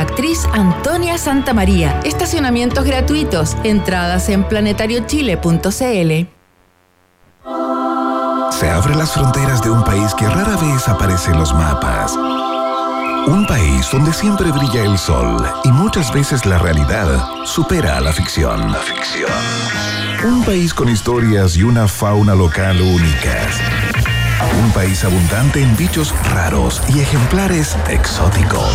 actriz Antonia Santamaría. Estacionamientos gratuitos. Entradas en planetariochile.cl. Se abren las fronteras de un país que rara vez aparece en los mapas. Un país donde siempre brilla el sol y muchas veces la realidad supera a la ficción. La ficción. Un país con historias y una fauna local únicas. Un país abundante en bichos raros y ejemplares exóticos.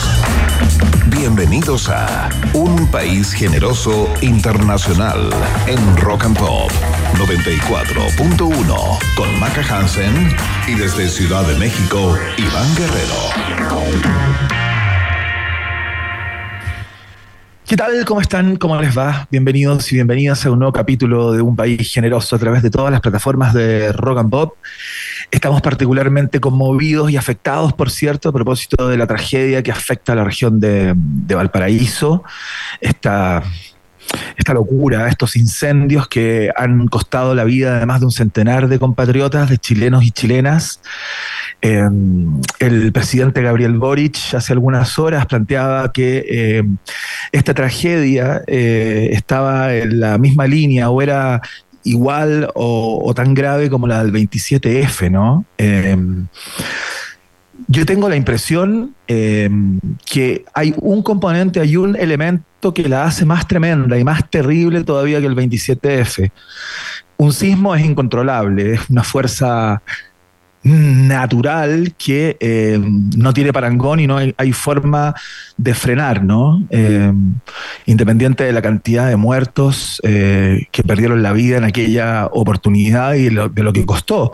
Bienvenidos a Un País Generoso Internacional en Rock and Pop 94.1 con Maca Hansen y desde Ciudad de México, Iván Guerrero. ¿Qué tal? ¿Cómo están? ¿Cómo les va? Bienvenidos y bienvenidas a un nuevo capítulo de Un País Generoso a través de todas las plataformas de Rock and Pop. Estamos particularmente conmovidos y afectados, por cierto, a propósito de la tragedia que afecta a la región de, de Valparaíso. Esta esta locura, estos incendios que han costado la vida de más de un centenar de compatriotas, de chilenos y chilenas. Em, el presidente Gabriel Boric hace algunas horas planteaba que em, esta tragedia eh, estaba en la misma línea o era igual o, tan grave como la del 27F, ¿no? Em, yo tengo la impresión que hay un componente, hay un elemento que la hace más tremenda y más terrible todavía que el 27F. Un sismo es incontrolable, es una fuerza natural que eh, no tiene parangón y no hay, forma de frenar, ¿no? Eh, independiente de la cantidad de muertos eh, que perdieron la vida en aquella oportunidad y de lo que costó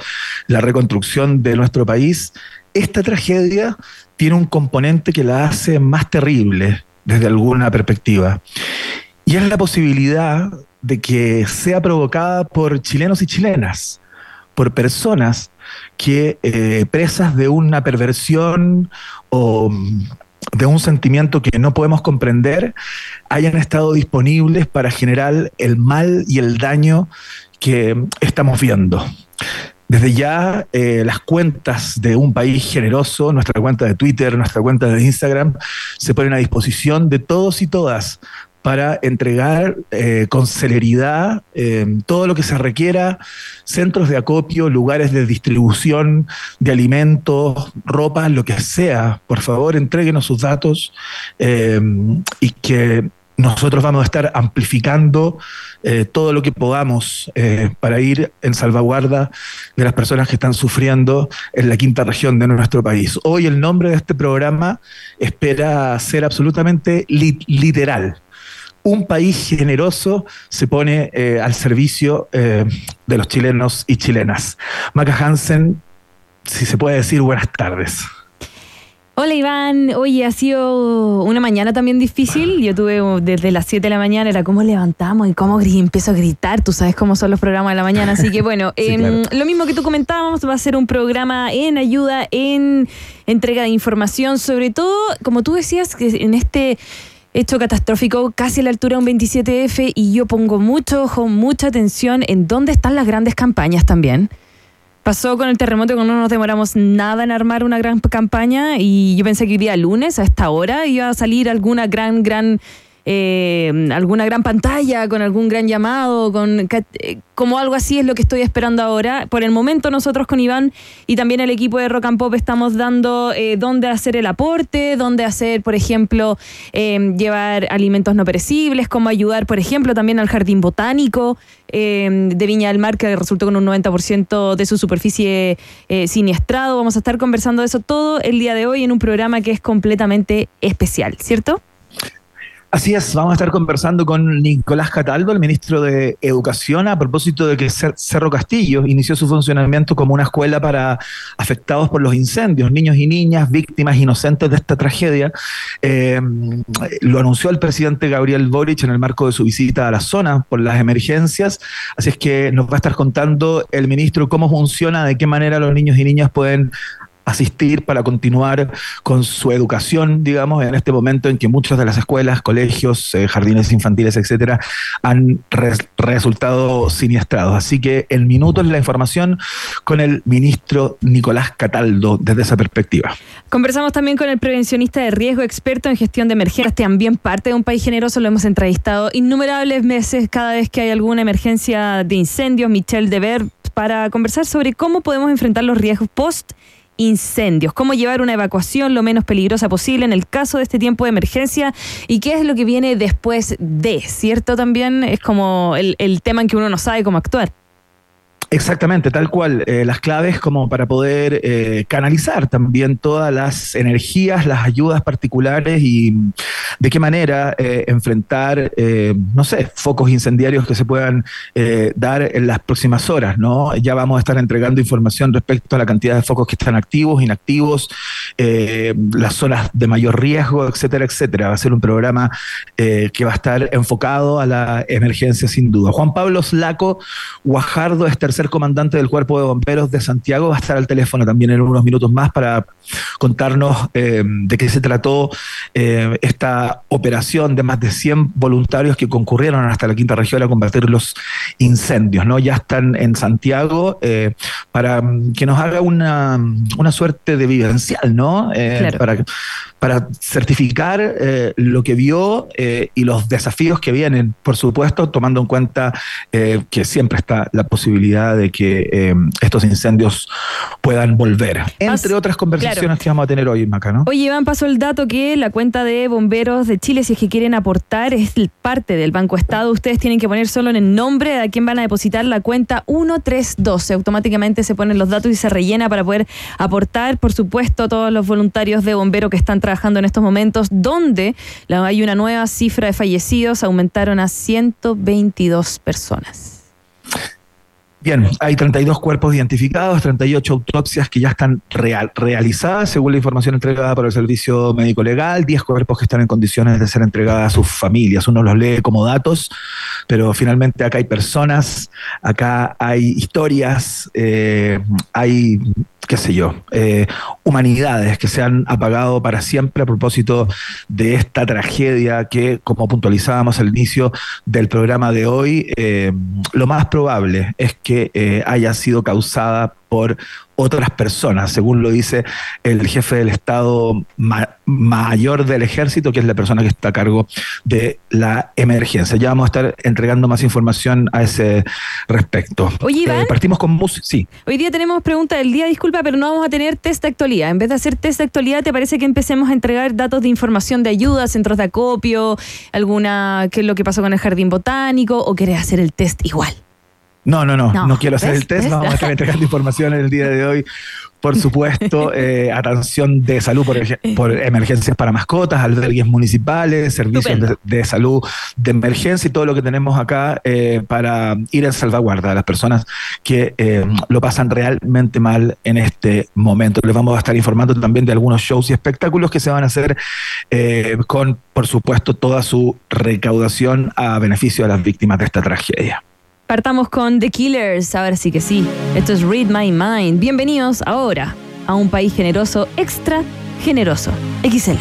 la reconstrucción de nuestro país, esta tragedia tiene un componente que la hace más terrible desde alguna perspectiva. Y es la posibilidad de que sea provocada por chilenos y chilenas, por personas que eh, presas de una perversión o mm, de un sentimiento que no podemos comprender, hayan estado disponibles para generar el mal y el daño que estamos viendo. Desde ya, eh, las cuentas de un país generoso, nuestra cuenta de Twitter, nuestra cuenta de Instagram, se ponen a disposición de todos y todas para entregar eh, con celeridad eh, todo lo que se requiera, centros de acopio, lugares de distribución de alimentos, ropa, lo que sea. Por favor, entréguenos sus datos eh, y que nosotros vamos a estar amplificando todo lo que podamos para ir en salvaguarda de las personas que están sufriendo en la quinta región de nuestro país. Hoy el nombre de este programa espera ser absolutamente literal un país generoso se pone eh, al servicio eh, de los chilenos y chilenas. Maca Hansen, si se puede decir, buenas tardes. Hola Iván, oye, ha sido una mañana también difícil. Yo tuve desde las 7 de la mañana, era cómo levantamos y cómo empiezo a gritar. Tú sabes cómo son los programas de la mañana. Así que bueno, em, lo mismo que tú comentábamos, va a ser un programa en ayuda, en entrega de información, sobre todo, como tú decías, que en este hecho catastrófico casi a la altura de un 27F y yo pongo mucho ojo, mucha atención en dónde están las grandes campañas también. Pasó con el terremoto que no nos demoramos nada en armar una gran campaña y yo pensé que iría lunes a esta hora iba a salir alguna gran, gran eh, alguna gran pantalla, con algún gran llamado, con eh, como algo así es lo que estoy esperando ahora. Por el momento nosotros con Iván y también el equipo de Rock and Pop estamos dando eh, dónde hacer el aporte, dónde hacer, por ejemplo, llevar alimentos no perecibles, cómo ayudar, por ejemplo, también al jardín botánico de Viña del Mar, que resultó con un 90% de su superficie siniestrado. Vamos a estar conversando de eso todo el día de hoy en un programa que es completamente especial, ¿cierto? Así es, vamos a estar conversando con Nicolás Cataldo, el ministro de Educación, a propósito de que Cerro Castillo inició su funcionamiento como una escuela para afectados por los incendios, niños y niñas, víctimas inocentes de esta tragedia. Eh, lo anunció el presidente Gabriel Boric en el marco de su visita a la zona por las emergencias. Así es que nos va a estar contando el ministro cómo funciona, de qué manera los niños y niñas pueden asistir para continuar con su educación, digamos, en este momento en que muchas de las escuelas, colegios, eh, jardines infantiles, etcétera, han resultado siniestrados. Así que el minuto es la información con el ministro Nicolás Cataldo desde esa perspectiva. Conversamos también con el prevencionista de riesgo, experto en gestión de emergencias, también parte de un país generoso, lo hemos entrevistado innumerables meses cada vez que hay alguna emergencia de incendios, Michelle Dever, para conversar sobre cómo podemos enfrentar los riesgos post incendios, cómo llevar una evacuación lo menos peligrosa posible en el caso de este tiempo de emergencia y qué es lo que viene después de, ¿cierto? También es como el, el tema en que uno no sabe cómo actuar. Exactamente, tal cual. Eh, las claves como para poder eh, canalizar también todas las energías, las ayudas particulares y de qué manera eh, enfrentar, no sé, focos incendiarios que se puedan dar en las próximas horas, ¿no? Ya vamos a estar entregando información respecto a la cantidad de focos que están activos, inactivos, las zonas de mayor riesgo, etcétera, etcétera. Va a ser un programa que va a estar enfocado a la emergencia sin duda. Juan Pablo Slaco Guajardo es tercer comandante del Cuerpo de Bomberos de Santiago, va a estar al teléfono también en unos minutos más para contarnos eh, de qué se trató eh, esta operación de más de 100 voluntarios que concurrieron hasta la quinta región a combatir los incendios. ¿no? Ya están en Santiago eh, para que nos haga una, una suerte de vivencial, ¿no? para, para certificar lo que vio y los desafíos que vienen, por supuesto, tomando en cuenta que siempre está la posibilidad de que estos incendios puedan volver. Entre otras conversaciones que vamos a tener hoy, Maca, ¿no? Oye, Iván, pasó el dato que la cuenta de bomberos de Chile, si es que quieren aportar, es parte del Banco Estado. Ustedes tienen que poner solo en el nombre de a quién van a depositar la cuenta 1312. Automáticamente se ponen los datos y se rellena para poder aportar, por supuesto, a todos los voluntarios de bomberos que están trabajando en estos momentos, donde hay una nueva cifra de fallecidos, aumentaron a 122 personas. Bien, hay 32 cuerpos identificados, 38 autopsias que ya están realizadas, según la información entregada por el Servicio Médico Legal, 10 cuerpos que están en condiciones de ser entregadas a sus familias. Uno los lee como datos, pero finalmente acá hay personas, acá hay historias, eh, hay qué sé yo, eh, humanidades que se han apagado para siempre a propósito de esta tragedia que, como puntualizábamos al inicio del programa de hoy, eh, lo más probable es que eh, haya sido causada por otras personas, según lo dice el jefe del Estado mayor del ejército, que es la persona que está a cargo de la emergencia. Ya vamos a estar entregando más información a ese respecto. Oye, Iván, eh, partimos con música. Sí. Hoy día tenemos pregunta del día, disculpa, pero no vamos a tener test de actualidad. En vez de hacer test de actualidad, ¿te parece que empecemos a entregar datos de información de ayuda, centros de acopio, alguna, qué es lo que pasó con el jardín botánico, o querés hacer el test igual? No, no, no, no, quiero hacer el test, vamos a estar entregando información en el día de hoy. Por supuesto, eh, atención de salud por, por, emergencias para mascotas, albergues municipales, servicios de, salud de emergencia y todo lo que tenemos acá eh, para ir en salvaguarda a las personas que eh, lo pasan realmente mal en este momento. Les vamos a estar informando también de algunos shows y espectáculos que se van a hacer con, por supuesto, toda su recaudación a beneficio de las víctimas de esta tragedia. Partamos con The Killers, ahora sí que sí. Esto es Read My Mind. Bienvenidos ahora a un país generoso, extra generoso. XL.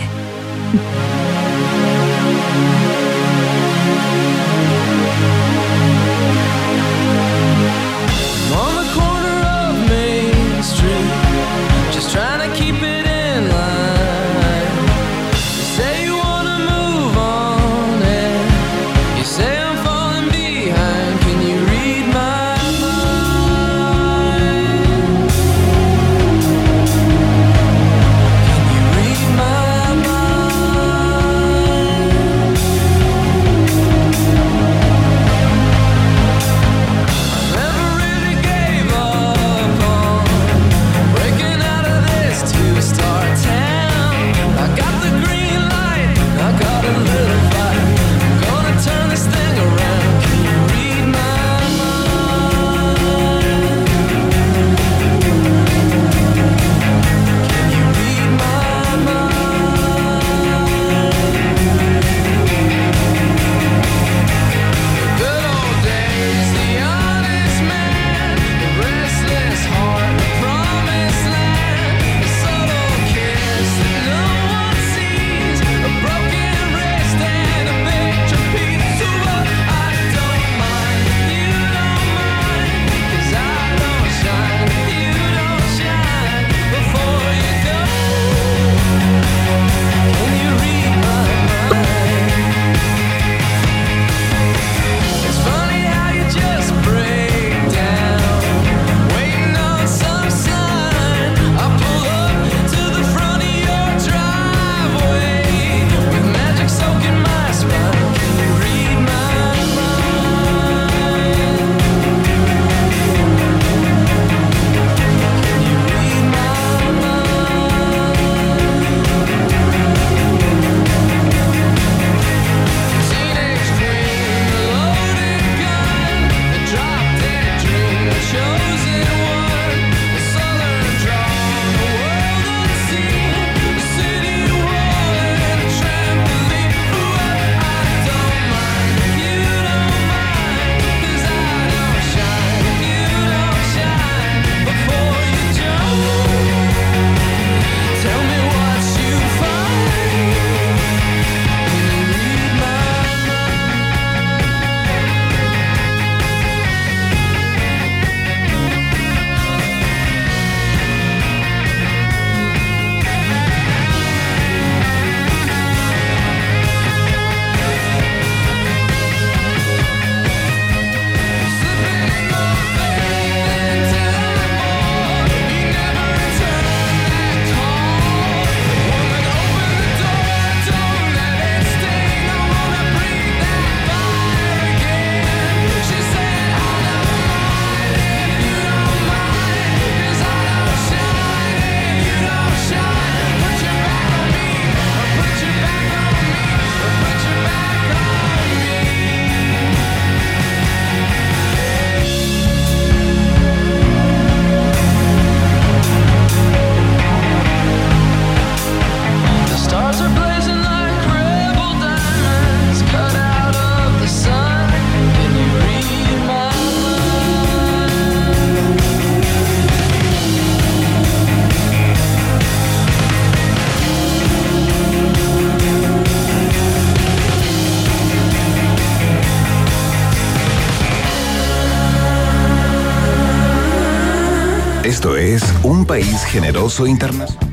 Generoso Internacional.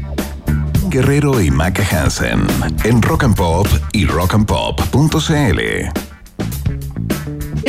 Guerrero y Maca Hansen en Rock and Pop y rockandpop.cl.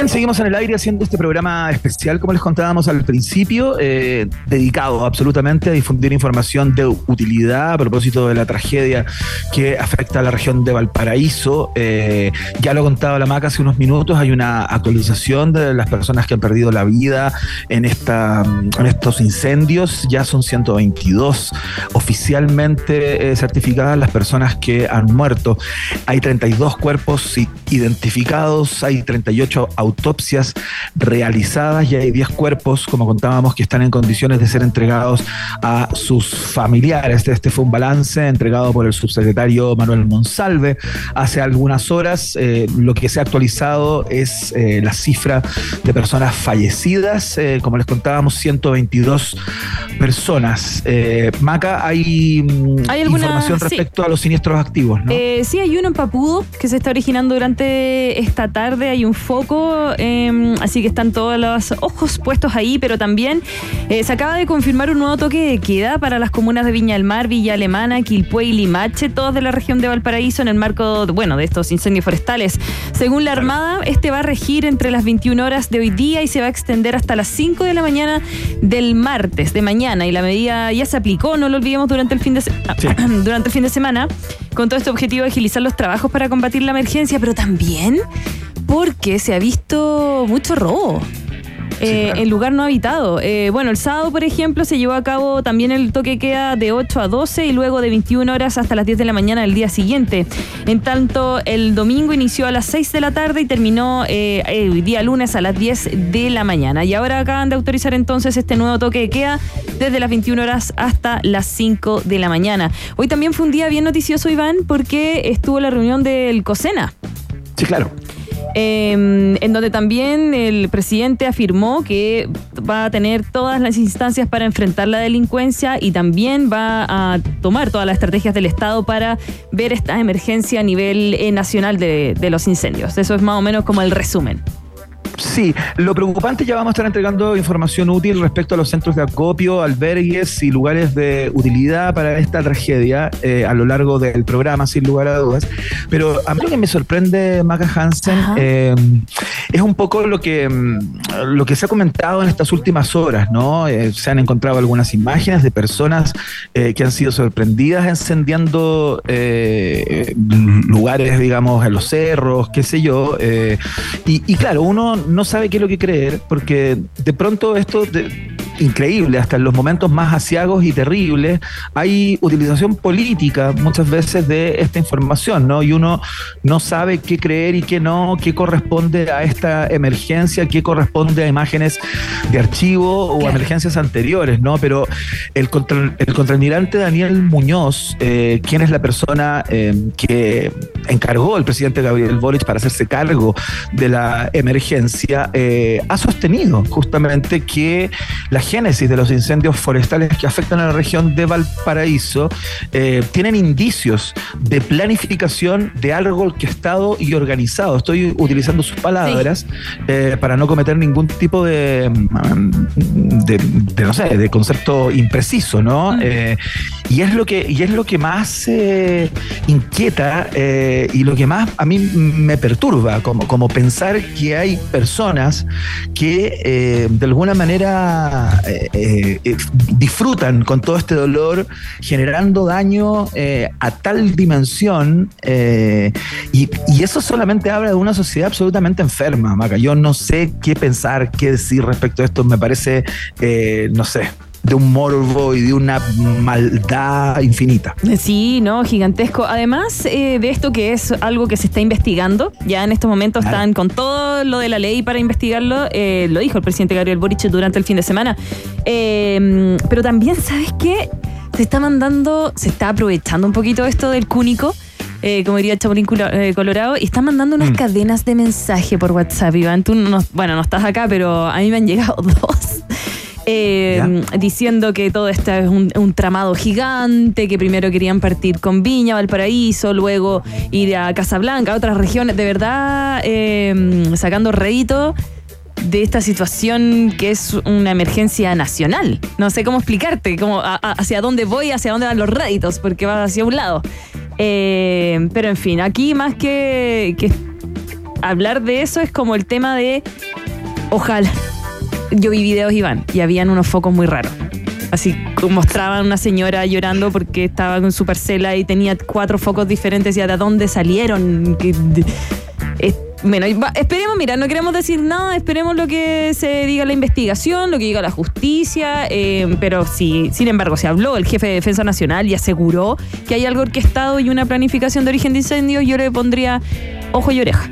Seguimos en el aire haciendo este programa especial, como les contábamos al principio, eh, dedicado absolutamente a difundir información de utilidad a propósito de la tragedia que afecta a la región de Valparaíso. Eh, ya lo contaba la MAC hace unos minutos, hay una actualización de las personas que han perdido la vida en, esta, en estos incendios. Ya son 122 oficialmente eh, certificadas las personas que han muerto. Hay 32 cuerpos identificados, hay 38 autoridades autopsias realizadas y hay 10 cuerpos, como contábamos, que están en condiciones de ser entregados a sus familiares. Este fue un balance entregado por el subsecretario Manuel Monsalve hace algunas horas. Eh, lo que se ha actualizado es eh, la cifra de personas fallecidas. Eh, como les contábamos, 122 personas. Maca, hay, mm, ¿Hay información respecto a los siniestros activos, ¿no? sí, hay uno en Papudo que se está originando durante esta tarde. Hay un foco Em, así que están todos los ojos puestos ahí, pero también eh, se acaba de confirmar un nuevo toque de queda para las comunas de Viña del Mar, Villa Alemana, Quilpué y Limache, todos de la región de Valparaíso en el marco, bueno, de estos incendios forestales. Según la Armada, este va a regir entre las 21 horas de hoy día y se va a extender hasta las 5 de la mañana del martes, de mañana, y la medida ya se aplicó, no lo olvidemos, durante el fin de, durante el fin de semana, con todo este objetivo de agilizar los trabajos para combatir la emergencia, pero también porque se ha visto mucho robo. Eh, en lugar no habitado. Eh, bueno, el sábado, por ejemplo, se llevó a cabo también el toque queda de 8 a 12 y luego de 21 horas hasta las 10 de la mañana del día siguiente. En tanto, el domingo inició a las 6 de la tarde y terminó eh, el día lunes a las 10 de la mañana. Y ahora acaban de autorizar entonces este nuevo toque de queda desde las 21 horas hasta las 5 de la mañana. Hoy también fue un día bien noticioso, Iván, porque estuvo la reunión del COSENA. Sí, claro. Em, en donde también el presidente afirmó que va a tener todas las instancias para enfrentar la delincuencia y también va a tomar todas las estrategias del Estado para ver esta emergencia a nivel eh, nacional de los incendios. Eso es más o menos como el resumen. Sí, lo preocupante ya vamos a estar entregando información útil respecto a los centros de acopio, albergues y lugares de utilidad para esta tragedia eh, a lo largo del programa, sin lugar a dudas. Pero a mí lo que me sorprende, Maca Hansen, eh, es un poco lo que, mm, lo que se ha comentado en estas últimas horas, ¿no? Eh, se han encontrado algunas imágenes de personas que han sido sorprendidas encendiendo lugares, digamos, en los cerros, qué sé yo. Y, y claro, uno no sabe qué es lo que creer, porque de pronto esto, de, increíble, hasta en los momentos más asiagos y terribles, hay utilización política muchas veces de esta información, ¿no? Y uno no sabe qué creer y qué no, qué corresponde a esta emergencia, qué corresponde a imágenes de archivo o emergencias anteriores, ¿no? Pero el, contra, el contraalmirante Daniel Muñoz, eh, quien es la persona eh, que encargó al presidente Gabriel Boric para hacerse cargo de la emergencia, eh, ha sostenido justamente que la génesis de los incendios forestales que afectan a la región de Valparaíso eh, tienen indicios de planificación de algo orquestado y organizado. Estoy utilizando sus palabras eh, para no cometer ningún tipo de, mm, de, no sé, de concepto impreciso, ¿no? Mm. Eh, y es lo que y es lo que más inquieta y lo que más a mí me perturba, como, como pensar que hay personas que de alguna manera eh, eh, disfrutan con todo este dolor, generando daño eh, a tal dimensión. Y, eso solamente habla de una sociedad absolutamente enferma, Maca. Yo no sé qué pensar, qué decir respecto a esto. Me parece, no sé, de un morbo y de una maldad infinita. Sí, no, gigantesco. Además eh, de esto que es algo que se está investigando, ya en estos momentos están con todo lo de la ley para investigarlo, eh, lo dijo el presidente Gabriel Boric durante el fin de semana. Eh, pero también, ¿sabes qué? Se está mandando, se está aprovechando un poquito esto del cúnico. como diría Chapulín Colorado, y está mandando unas mm. cadenas de mensaje por WhatsApp, Iván. Tú no, bueno, no estás acá, pero a mí me han llegado dos eh, diciendo que todo esto es un, tramado gigante, que primero querían partir con Viña, Valparaíso, luego ir a Casablanca, a otras regiones, de verdad, eh, sacando rédito de esta situación que es una emergencia nacional. No sé cómo explicarte, cómo, hacia dónde voy, hacia dónde van los réditos, porque va hacia un lado. Eh, pero en fin, aquí más que, que hablar de eso es como el tema de, ojalá, yo vi videos, Iván, y habían unos focos muy raros. Así mostraban una señora llorando porque estaba con su parcela y tenía cuatro focos diferentes y de dónde salieron. bueno, esperemos, mira, no queremos decir nada, esperemos lo que se diga la investigación, lo que diga la justicia, eh, pero sí, sin embargo, se habló el jefe de Defensa Nacional y aseguró que hay algo orquestado y una planificación de origen de incendios, yo le pondría ojo y oreja.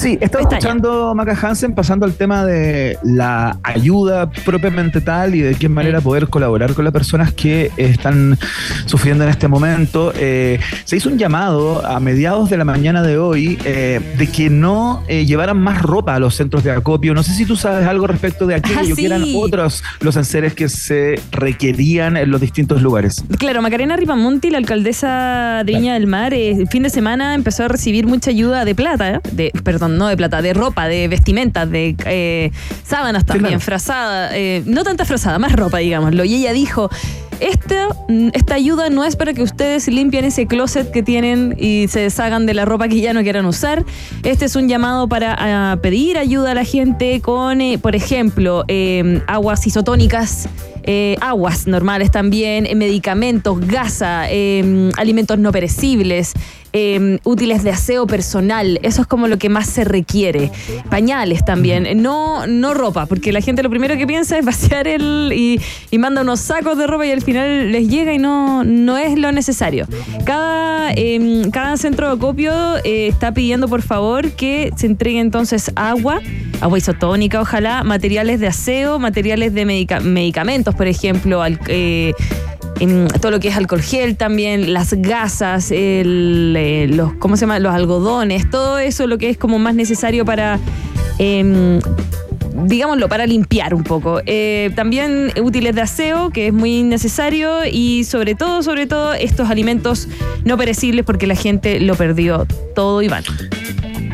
Sí, estaba escuchando Maca Hansen pasando al tema de la ayuda propiamente tal y de qué manera poder colaborar con las personas que están sufriendo en este momento. Eh, se hizo un llamado a mediados de la mañana de hoy eh, de que no eh, llevaran más ropa a los centros de acopio. No sé si tú sabes algo respecto de aquello, ah, que eran otros los enseres que se requerían en los distintos lugares. Claro, Macarena Ripamonti, la alcaldesa de Viña del Mar, el fin de semana empezó a recibir mucha ayuda de plata, de perdón, no de plata, de ropa, de vestimenta, de eh, sábanas también, frazada, eh, no tanta frazada, más ropa, digámoslo. Y ella dijo, esta, esta ayuda no es para que ustedes limpien ese closet que tienen y se deshagan de la ropa que ya no quieran usar. Este es un llamado para pedir ayuda a la gente con, eh, por ejemplo, aguas isotónicas. aguas normales también, medicamentos, gasa, alimentos no perecibles, Em, útiles de aseo personal. Eso es como lo que más se requiere. Pañales también. No, no ropa, porque la gente lo primero que piensa es vaciar el y, manda unos sacos de ropa y al final les llega y no, no es lo necesario. Cada, em, cada centro de acopio eh, está pidiendo por favor que se entregue entonces agua, agua isotónica, ojalá, materiales de aseo, materiales de medicamentos, por ejemplo, eh, todo lo que es alcohol gel también, las gasas, los, ¿cómo se llama? los algodones, todo eso lo que es como más necesario para... Em, digámoslo, para limpiar un poco. Eh, también útiles de aseo, que es muy necesario, y sobre todo, sobre todo, estos alimentos no perecibles porque la gente lo perdió todo y van.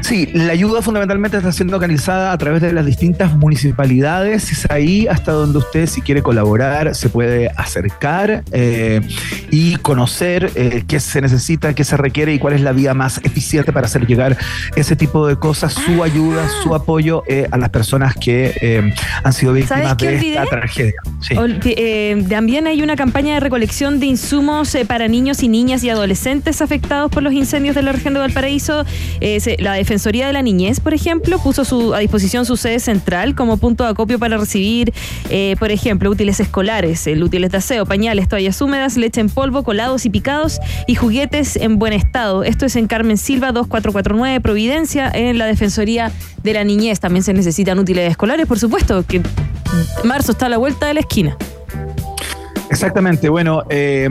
Sí, la ayuda fundamentalmente está siendo organizada a través de las distintas municipalidades. Es ahí hasta donde usted, si quiere colaborar, se puede acercar eh, y conocer eh, qué se necesita, qué se requiere y cuál es la vía más eficiente para hacer llegar ese tipo de cosas, su ah. ayuda, su apoyo eh, a las personas que han sido víctimas de esta tragedia. también hay una campaña de recolección de insumos para niños y niñas y adolescentes afectados por los incendios de la región de Valparaíso. la defensa Defensoría de la Niñez, por ejemplo, puso su, a disposición su sede central como punto de acopio para recibir, eh, por ejemplo, útiles escolares, el útiles de aseo, pañales, toallas húmedas, leche en polvo, colados y picados y juguetes en buen estado. Esto es en Carmen Silva 2449 Providencia, en la Defensoría de la Niñez. También se necesitan útiles escolares, por supuesto, que marzo está a la vuelta de la esquina. Exactamente, bueno, eh,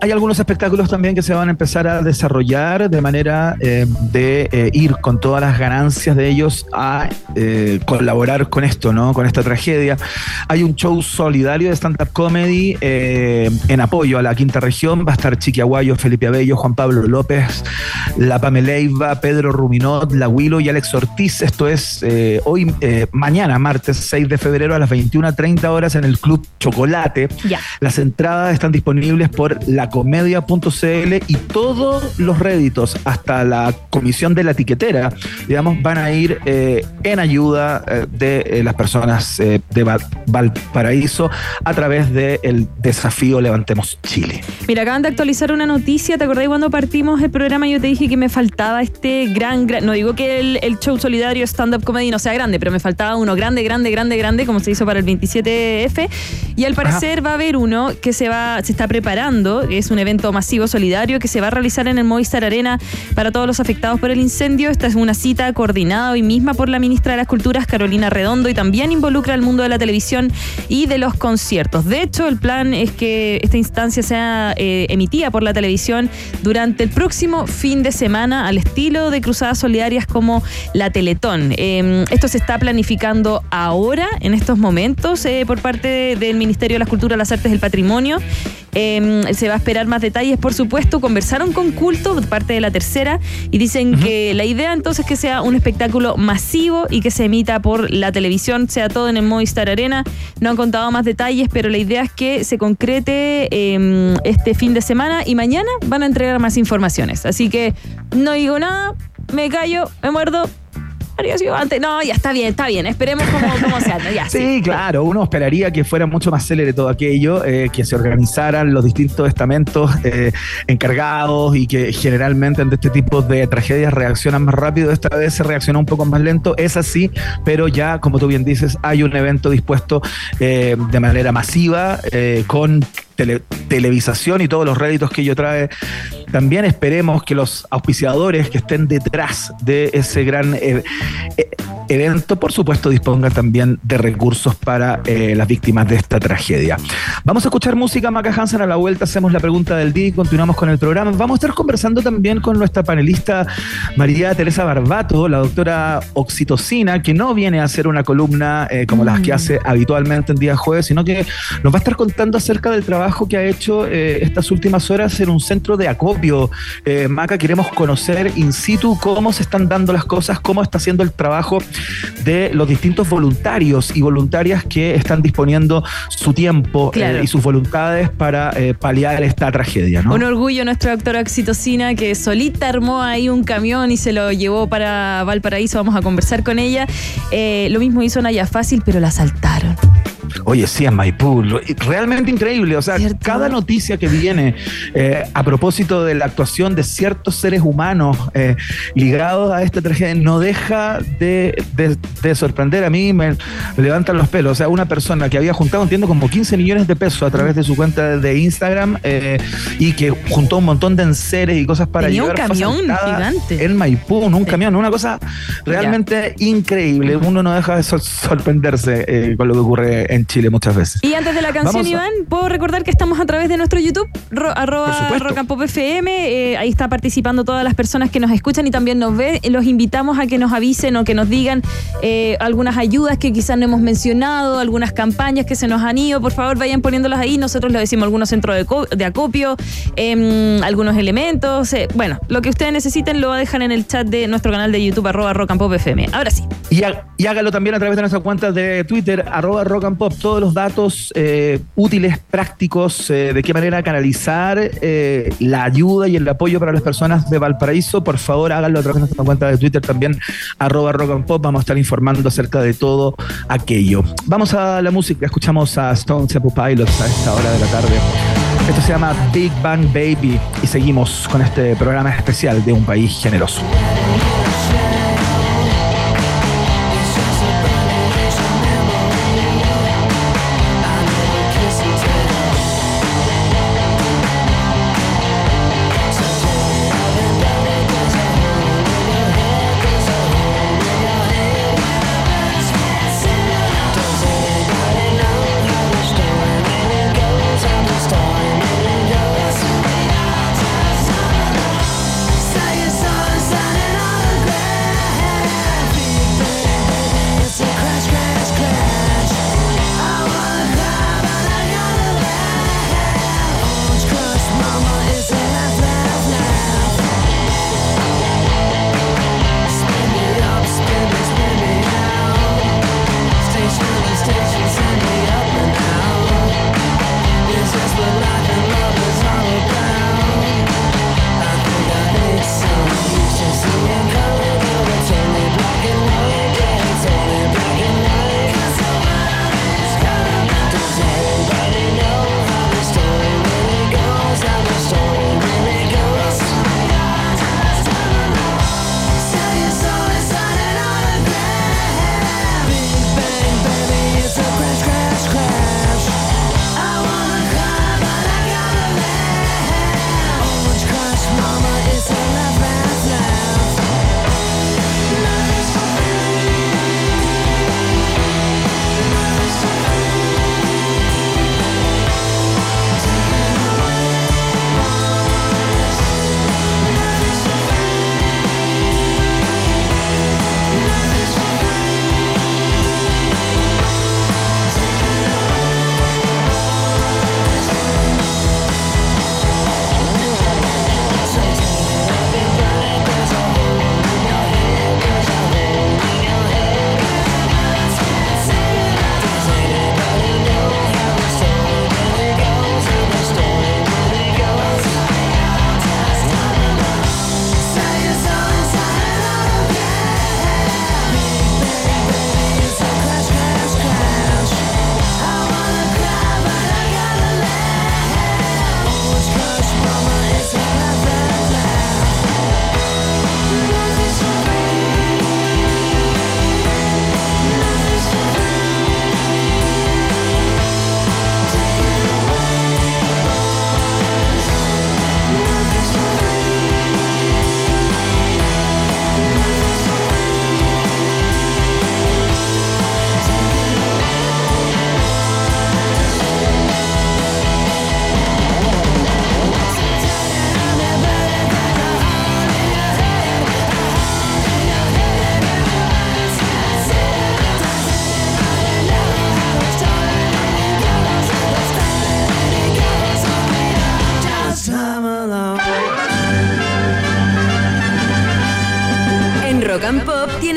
hay algunos espectáculos también que se van a empezar a desarrollar de manera eh, de eh, ir con todas las ganancias de ellos a colaborar con esto, ¿no? Con esta tragedia. Hay un show solidario de stand-up comedy en apoyo a la quinta región. Va a estar Chiqui Aguayo, Felipe Abello, Juan Pablo López, La Pameleiva, Pedro Ruminot, La Huilo y Alex Ortiz. Esto es hoy, mañana, martes 6 de febrero a las 21.30 horas en el Club Chocolate. Ya. Las entradas están disponibles por lacomedia.cl y todos los réditos, hasta la comisión de la etiquetera, digamos, van a ir eh, en ayuda eh, de eh, las personas de Valparaíso a través del desafío Levantemos Chile. Mira, acaban de actualizar una noticia. ¿Te acordás cuando partimos el programa? Yo te dije que me faltaba este gran, gran no digo que el, show solidario stand-up comedy no sea grande, pero me faltaba uno grande, grande, grande, grande, como se hizo para el 27F. Y al parecer va a haber uno que se va, se está preparando, es un evento masivo solidario que se va a realizar en el Movistar Arena para todos los afectados por el incendio. Esta es una cita coordinada hoy misma por la ministra de las Culturas, Carolina Redondo, y también involucra al mundo de la televisión y de los conciertos. De hecho, el plan es que esta instancia sea eh, emitida por la televisión durante el próximo fin de semana al estilo de cruzadas solidarias como la Teletón. Em, esto se está planificando ahora, en estos momentos, eh, por parte del Ministerio de las Culturas, las Artes y el Patrimonio Em, se va a esperar más detalles, por supuesto. Conversaron con Culto, parte de la tercera, y dicen que la idea entonces es que sea un espectáculo masivo y que se emita por la televisión, sea todo en el Movistar Arena. No han contado más detalles, pero la idea es que se concrete em, este fin de semana y mañana van a entregar más informaciones. Así que no digo nada, me callo, me muerdo, antes. No, ya está bien, está bien. Esperemos cómo, se anda. Ya, sí, claro. Uno esperaría que fuera mucho más célere todo aquello, eh, que se organizaran los distintos estamentos eh, encargados y que generalmente ante este tipo de tragedias reaccionan más rápido. Esta vez se reaccionó un poco más lento. Es así, pero ya, como tú bien dices, hay un evento dispuesto eh, de manera masiva con televisación y todos los réditos que ello trae. También esperemos que los auspiciadores que estén detrás de ese gran eh, eh, evento, por supuesto, dispongan también de recursos para eh, las víctimas de esta tragedia. Vamos a escuchar música Maca Hansen a la vuelta, hacemos la pregunta del día y continuamos con el programa. Vamos a estar conversando también con nuestra panelista María Teresa Barbato, la doctora Oxitocina, que no viene a hacer una columna como las que mm. hace habitualmente en día jueves, sino que nos va a estar contando acerca del trabajo que ha hecho eh, estas últimas horas en un centro de acopio. Eh, Maca, queremos conocer in situ cómo se están dando las cosas, cómo está haciendo el trabajo de los distintos voluntarios y voluntarias que están disponiendo su tiempo eh, y sus voluntades para paliar esta tragedia. Un orgullo nuestra doctora Oxitocina que solita armó ahí un camión y se lo llevó para Valparaíso. Vamos a conversar con ella. lo mismo hizo Naya Fácil, pero la saltaron. Oye, sí, en Maipú. Realmente increíble. O sea, cada noticia que viene eh, a propósito de la actuación de ciertos seres humanos eh, ligados a esta tragedia no deja de, sorprender. A mí me, levantan los pelos. O sea, una persona que había juntado, entiendo, como 15 millones de pesos a través de su cuenta de Instagram eh, y que juntó un montón de enseres y cosas para Tenía un camión gigante. En Maipú, un camión, una cosa realmente increíble. Uno no deja de sorprenderse con lo que ocurre en Chile muchas veces. Y antes de la canción, Iván, puedo recordar que estamos a través de nuestro YouTube, arroba FM. Eh, ahí está participando todas las personas que nos escuchan y también nos ven. Los invitamos a que nos avisen o que nos digan eh, algunas ayudas que quizás no hemos mencionado, algunas campañas que se nos han ido. Por favor, vayan poniéndolas ahí. Nosotros les decimos algunos centros de, acopio, em, algunos elementos. Eh, bueno, lo que ustedes necesiten lo dejan en el chat de nuestro canal de YouTube, arroba FM. Ahora sí. Y, hágalo también a través de nuestra cuenta de Twitter, arroba todos los datos eh, útiles, prácticos, eh, de qué manera canalizar eh, la ayuda y el apoyo para las personas de Valparaíso, por favor háganlo a través de nuestra cuenta de Twitter también, arroba rock vamos a estar informando acerca de todo aquello. Vamos a la música, escuchamos a Stone Temple Pilots a esta hora de la tarde. Esto se llama Big Bang Baby y seguimos con este programa especial de un país generoso.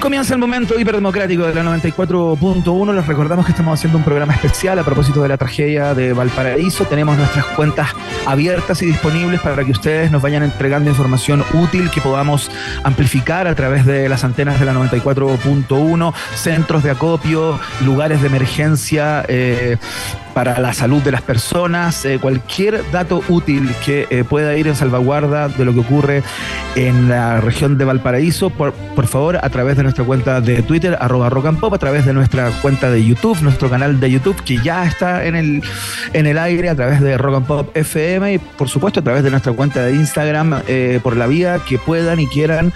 Comienza el momento hiperdemocrático de la 94.1. Les recordamos que estamos haciendo un programa especial a propósito de la tragedia de Valparaíso. Tenemos nuestras cuentas abiertas y disponibles para que ustedes nos vayan entregando información útil que podamos amplificar a través de las antenas de la 94.1, centros de acopio, lugares de emergencia. Eh, para la salud de las personas, eh, cualquier dato útil que eh, pueda ir en salvaguarda de lo que ocurre en la región de Valparaíso, por, por favor, a través de nuestra cuenta de Twitter, arroba rock and pop, a través de nuestra cuenta de YouTube, nuestro canal de YouTube, que ya está en el, en el aire a través de Rock and Pop FM y por supuesto a través de nuestra cuenta de Instagram, eh, por la vía que puedan y quieran,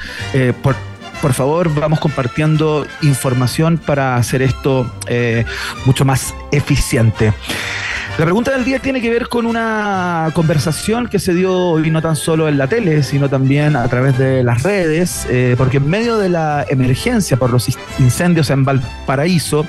por por favor, vamos compartiendo información para hacer esto eh, mucho más eficiente. La pregunta del día tiene que ver con una conversación que se dio hoy no tan solo en la tele, sino también a través de las redes, eh, porque en medio de la emergencia por los incendios en Valparaíso,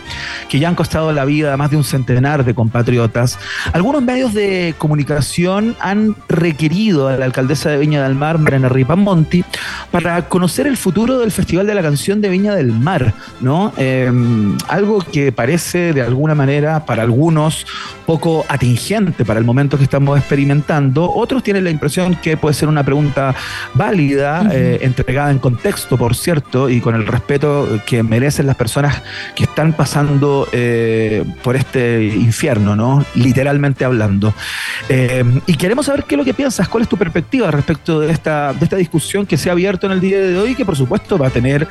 que ya han costado la vida a más de un centenar de compatriotas, algunos medios de comunicación han requerido a la alcaldesa de Viña del Mar, Mariana Ripamonti, para conocer el futuro del Festival de la Canción de Viña del Mar, ¿no? Em, algo que parece de alguna manera para algunos poco atingente para el momento que estamos experimentando. Otros tienen la impresión que puede ser una pregunta válida, eh, entregada en contexto, por cierto, y con el respeto que merecen las personas que están pasando eh, por este infierno, ¿no? Literalmente hablando. Eh, y queremos saber qué es lo que piensas, cuál es tu perspectiva respecto de esta, de esta discusión que se ha abierto en el día de hoy y que por supuesto va a tener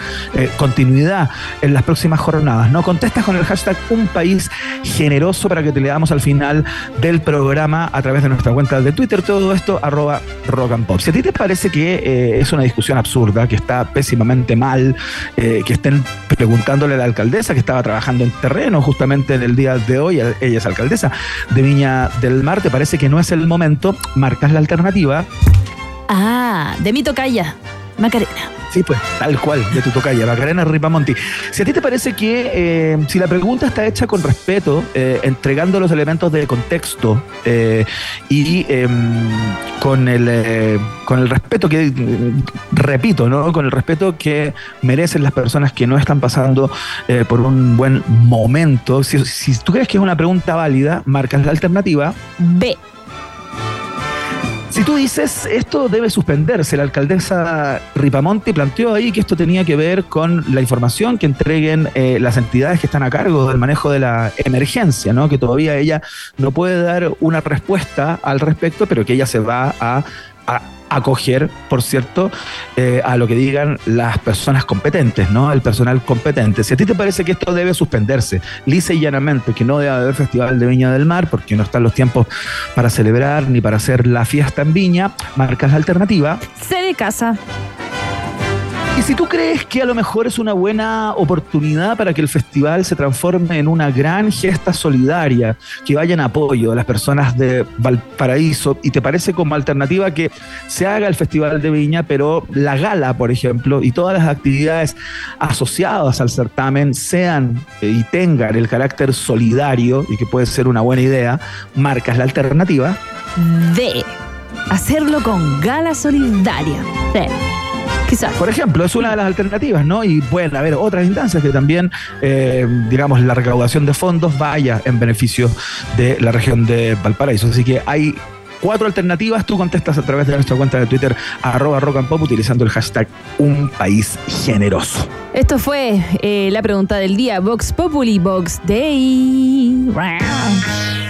continuidad en las próximas jornadas. ¿no? Contestas con el hashtag un país generoso para que te le damos al final del programa a través de nuestra cuenta de Twitter. Todo esto, arroba rock and pop. Si a ti te parece que eh, es una discusión absurda, que está pésimamente mal, eh, que estén preguntándole a la alcaldesa que estaba trabajando en terreno justamente en el día de hoy, ella es alcaldesa de Viña del Mar, ¿te parece que no es el momento? Marcas la alternativa. Ah, de mi tocaya, Macarena. Sí, pues, tal cual, de tu tocaya, Macarena Ripamonti. Si a ti te parece que eh, si la pregunta está hecha con respeto, eh, entregando los elementos de contexto eh, y em, con, el, con el respeto que, repito, ¿no? Con el respeto que merecen las personas que no están pasando por un buen momento, si, si tú crees que es una pregunta válida, marcas la alternativa. B. Si tú dices esto debe suspenderse, la alcaldesa Ripamonti planteó ahí que esto tenía que ver con la información que entreguen eh, las entidades que están a cargo del manejo de la emergencia, ¿no? que todavía ella no puede dar una respuesta al respecto, pero que ella se va a acoger, por cierto, eh, a lo que digan las personas competentes, ¿no? El personal competente. Si a ti te parece que esto debe suspenderse, lisa y llanamente, que no debe haber Festival de Viña del Mar, porque no están los tiempos para celebrar ni para hacer la fiesta en Viña, marcas la alternativa. Se de casa. Si tú crees que a lo mejor es una buena oportunidad para que el festival se transforme en una gran gesta solidaria, que vaya en apoyo a las personas de Valparaíso, y te parece como alternativa que se haga el Festival de Viña, pero la gala, por ejemplo, y todas las actividades asociadas al certamen sean y tengan el carácter solidario, y que puede ser una buena idea, marcas la alternativa. De hacerlo con gala solidaria. Por ejemplo, es una de las alternativas, ¿no? Y pueden haber otras instancias que también, eh, digamos, la recaudación de fondos vaya en beneficio de la región de Valparaíso. Así que hay cuatro alternativas. Tú contestas a través de nuestra cuenta de Twitter, arroba rock and pop, utilizando el hashtag Un País Generoso. Esto fue eh, la pregunta del día, Vox Populi, Vox Day.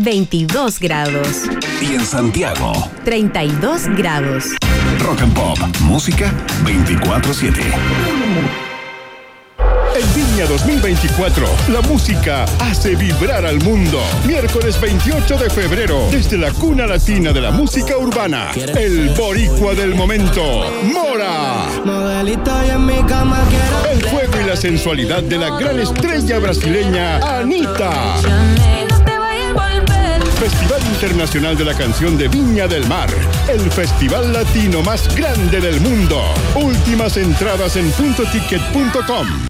22 grados. Y en Santiago, 32 grados. Rock and Pop, música 24-7. En Viña 2024, la música hace vibrar al mundo. Miércoles 28 de febrero, desde la cuna latina de la música urbana, el boricua del momento, Mora. El juego y la sensualidad de la gran estrella brasileña, Anita. Festival Internacional de la Canción de Viña del Mar, el festival latino más grande del mundo. Últimas entradas en puntoticket.com.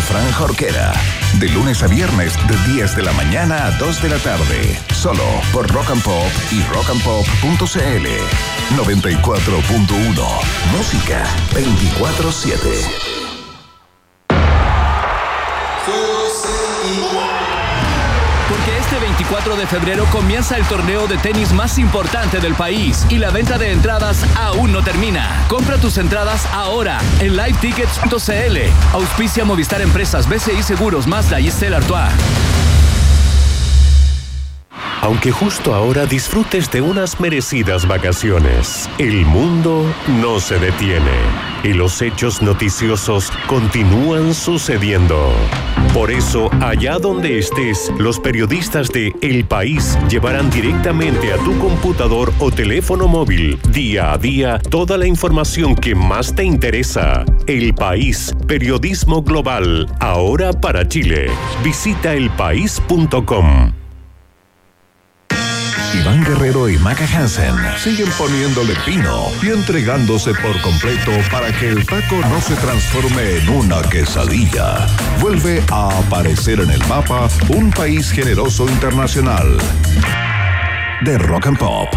Fran Jorquera. De lunes a viernes, de 10 de la mañana a 2 de la tarde. Solo por Rock and Pop y rockandpop.cl. 94.1. Música 24-7. Porque este 24 de febrero comienza el torneo de tenis más importante del país y la venta de entradas aún no termina. Compra tus entradas ahora en livetickets.cl. Auspicia Movistar Empresas, BCI Seguros, Mazda y Stella Artois. Aunque justo ahora disfrutes de unas merecidas vacaciones, el mundo no se detiene y los hechos noticiosos continúan sucediendo. Por eso, allá donde estés, los periodistas de El País llevarán directamente a tu computador o teléfono móvil, día a día, toda la información que más te interesa. El País, periodismo global, ahora para Chile. Visita elpaís.com. Iván Guerrero y Maca Hansen siguen poniéndole pino y entregándose por completo para que el taco no se transforme en una quesadilla. Vuelve a aparecer en el mapa un país generoso internacional. De Rock and Pop.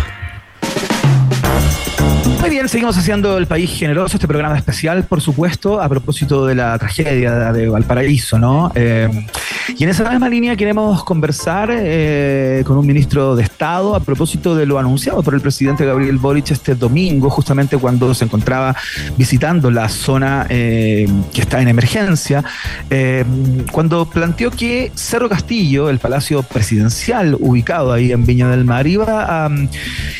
Muy bien, seguimos haciendo el país generoso, este programa especial, por supuesto, a propósito de la tragedia de Valparaíso, ¿no? Eh, y en esa misma línea queremos conversar eh, con un ministro de Estado a propósito de lo anunciado por el presidente Gabriel Boric este domingo, justamente cuando se encontraba visitando la zona eh, que está en emergencia, eh, cuando planteó que Cerro Castillo, el palacio presidencial ubicado ahí en Viña del Mar, iba a um,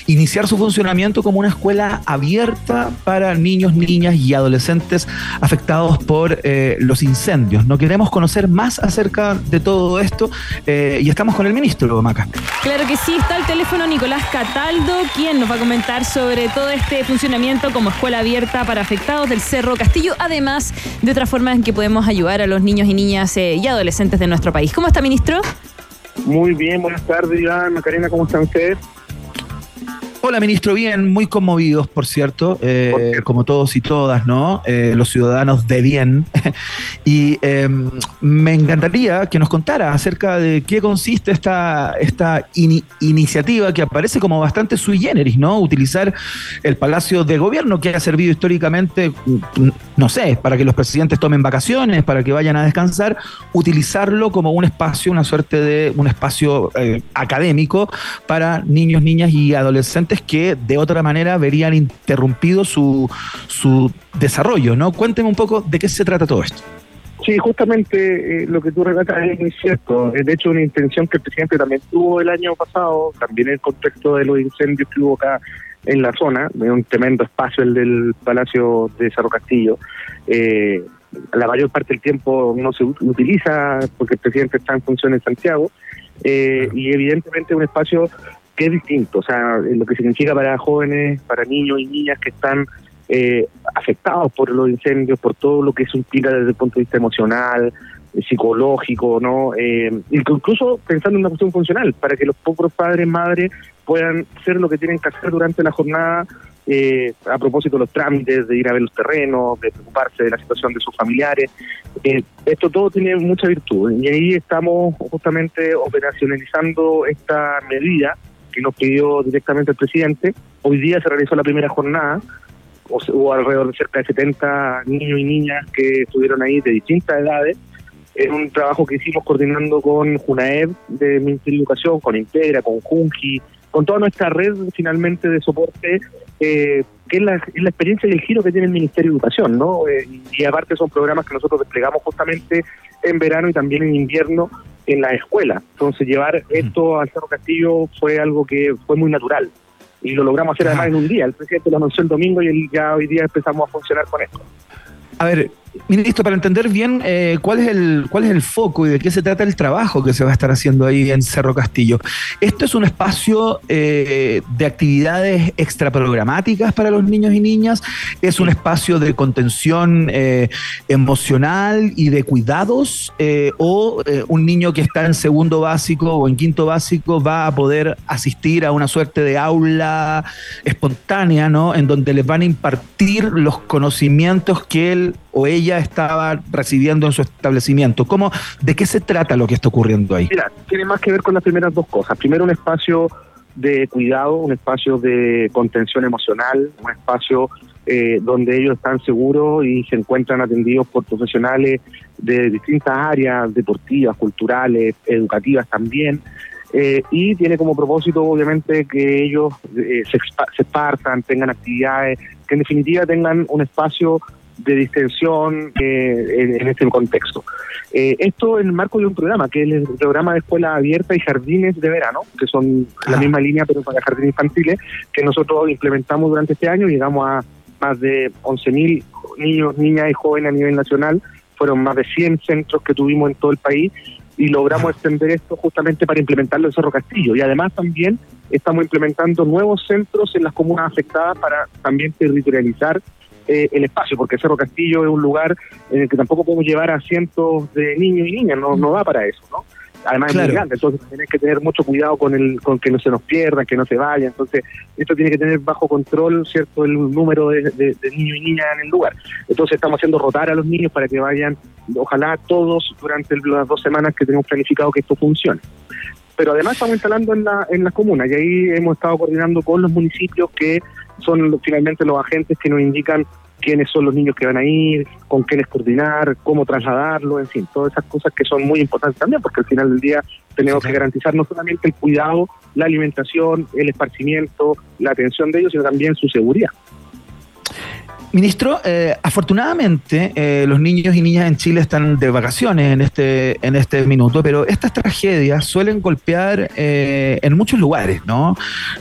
iniciar su funcionamiento como una escuela abierta para niños, niñas y adolescentes afectados por eh, los incendios. No queremos conocer más acerca de todo esto eh, y estamos con el ministro, Maca. Claro que sí, está el teléfono Nicolás Cataldo, quien nos va a comentar sobre todo este funcionamiento como escuela abierta para afectados del Cerro Castillo, además de otras formas en que podemos ayudar a los niños y niñas eh, y adolescentes de nuestro país. ¿Cómo está, ministro? Muy bien, buenas tardes, Iván, Macarena, ¿cómo están ustedes? Hola, ministro. Bien, muy conmovidos, por cierto, eh, como todos y todas, ¿no? Eh, los ciudadanos de bien. y eh, me encantaría que nos contara acerca de qué consiste esta, esta ini- iniciativa que aparece como bastante sui generis, ¿no? Utilizar el Palacio de Gobierno que ha servido históricamente, no sé, para que los presidentes tomen vacaciones, para que vayan a descansar, utilizarlo como un espacio, una suerte de un espacio académico para niños, niñas y adolescentes que de otra manera verían interrumpido su, su desarrollo, ¿no? Cuénteme un poco de qué se trata todo esto. Sí, justamente eh, lo que tú relatas es muy cierto. De hecho una intención que el presidente también tuvo el año pasado, también en el contexto de los incendios que hubo acá en la zona, de un tremendo espacio el del Palacio de Cerro Castillo. Eh, la mayor parte del tiempo no se ut- utiliza porque el presidente está en función en Santiago eh, y evidentemente un espacio que es distinto, o sea, lo que significa para jóvenes, para niños y niñas que están eh, afectados por los incendios, por todo lo que eso implica desde el punto de vista emocional, psicológico, ¿no? Eh, incluso pensando en una cuestión funcional, para que los pobres padres, madres puedan hacer lo que tienen que hacer durante la jornada eh, a propósito de los trámites, de ir a ver los terrenos, de preocuparse de la situación de sus familiares. Eh, esto todo tiene mucha virtud y ahí estamos justamente operacionalizando esta medida que nos pidió directamente el presidente. Hoy día se realizó la primera jornada hubo alrededor de cerca de 70 niños y niñas que estuvieron ahí de distintas edades en un trabajo que hicimos coordinando con Junaev de Ministerio de Educación, con Integra, con Junji, con toda nuestra red finalmente de soporte, eh, que es la, experiencia y el giro que tiene el Ministerio de Educación, ¿no? Eh, y aparte son programas que nosotros desplegamos justamente en verano y también en invierno en la escuela. Entonces llevar esto al Cerro Castillo fue algo que fue muy natural y lo logramos hacer además en un día. El presidente lo anunció el domingo y ya hoy día empezamos a funcionar con esto. A ver, Ministro, para entender bien eh, cuál, es el, cuál es el foco y de qué se trata el trabajo que se va a estar haciendo ahí en Cerro Castillo. Esto es un espacio eh, de actividades extraprogramáticas para los niños y niñas, es un espacio de contención eh, emocional y de cuidados, o un niño que está en segundo básico o en quinto básico va a poder asistir a una suerte de aula espontánea, ¿no? En donde les van a impartir los conocimientos que él o ella estaba recibiendo en su establecimiento. ¿Cómo, ¿De qué se trata lo que está ocurriendo ahí? Mira, tiene más que ver con las primeras dos cosas. Primero, un espacio de cuidado, un espacio de contención emocional, un espacio eh, donde ellos están seguros y se encuentran atendidos por profesionales de distintas áreas, deportivas, culturales, educativas también. Eh, y tiene como propósito, obviamente, que ellos eh, se, se espartan, tengan actividades, que en definitiva tengan un espacio de distensión eh, en, este contexto. Eh, esto en el marco de un programa, que es el programa de escuela abierta y jardines de verano, que son la ah. misma línea pero para jardines infantiles, que nosotros implementamos durante este año, llegamos a más de 11.000 niños, niñas y jóvenes a nivel nacional, fueron más de 100 centros que tuvimos en todo el país y logramos extender esto justamente para implementarlo en Cerro Castillo. Y además también estamos implementando nuevos centros en las comunas afectadas para también territorializar eh, el espacio, porque Cerro Castillo es un lugar en el que tampoco podemos llevar a cientos de niños y niñas, no, no da para eso, ¿no? Además es muy grande, entonces tenés que tener mucho cuidado con el con que no se nos pierda, que no se vaya, entonces esto tiene que tener bajo control, ¿cierto?, el número de, niños y niñas en el lugar. Entonces estamos haciendo rotar a los niños para que vayan, ojalá todos durante las dos semanas que tenemos planificado que esto funcione pero además estamos instalando en la, en las comunas y ahí hemos estado coordinando con los municipios que son finalmente los agentes que nos indican quiénes son los niños que van a ir, con quiénes coordinar, cómo trasladarlo, en fin, todas esas cosas que son muy importantes también, porque al final del día tenemos que garantizar no solamente el cuidado, la alimentación, el esparcimiento, la atención de ellos, sino también su seguridad. Ministro, eh, afortunadamente eh, los niños y niñas en Chile están de vacaciones en este, en este minuto, pero estas tragedias suelen golpear eh, en muchos lugares, ¿no?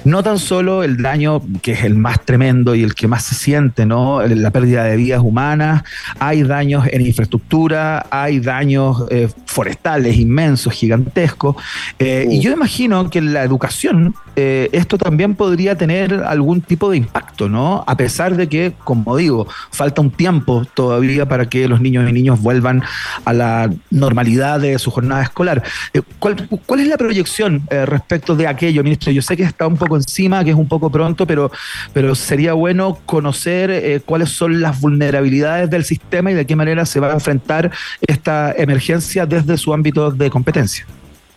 No tan solo el daño que es el más tremendo y el que más se siente, ¿no? La pérdida de vidas humanas, hay daños en infraestructura, hay daños forestales inmensos, gigantescos, y yo imagino que en la educación esto también podría tener algún tipo de impacto, ¿no? A pesar de que, como digo, falta un tiempo todavía para que los niños y niños vuelvan a la normalidad de su jornada escolar. Eh, ¿Cuál, es la proyección eh, respecto de aquello, ministro? Yo sé que está un poco encima, que es un poco pronto, pero, pero sería bueno conocer eh, cuáles son las vulnerabilidades del sistema y de qué manera se va a enfrentar esta emergencia desde su ámbito de competencia.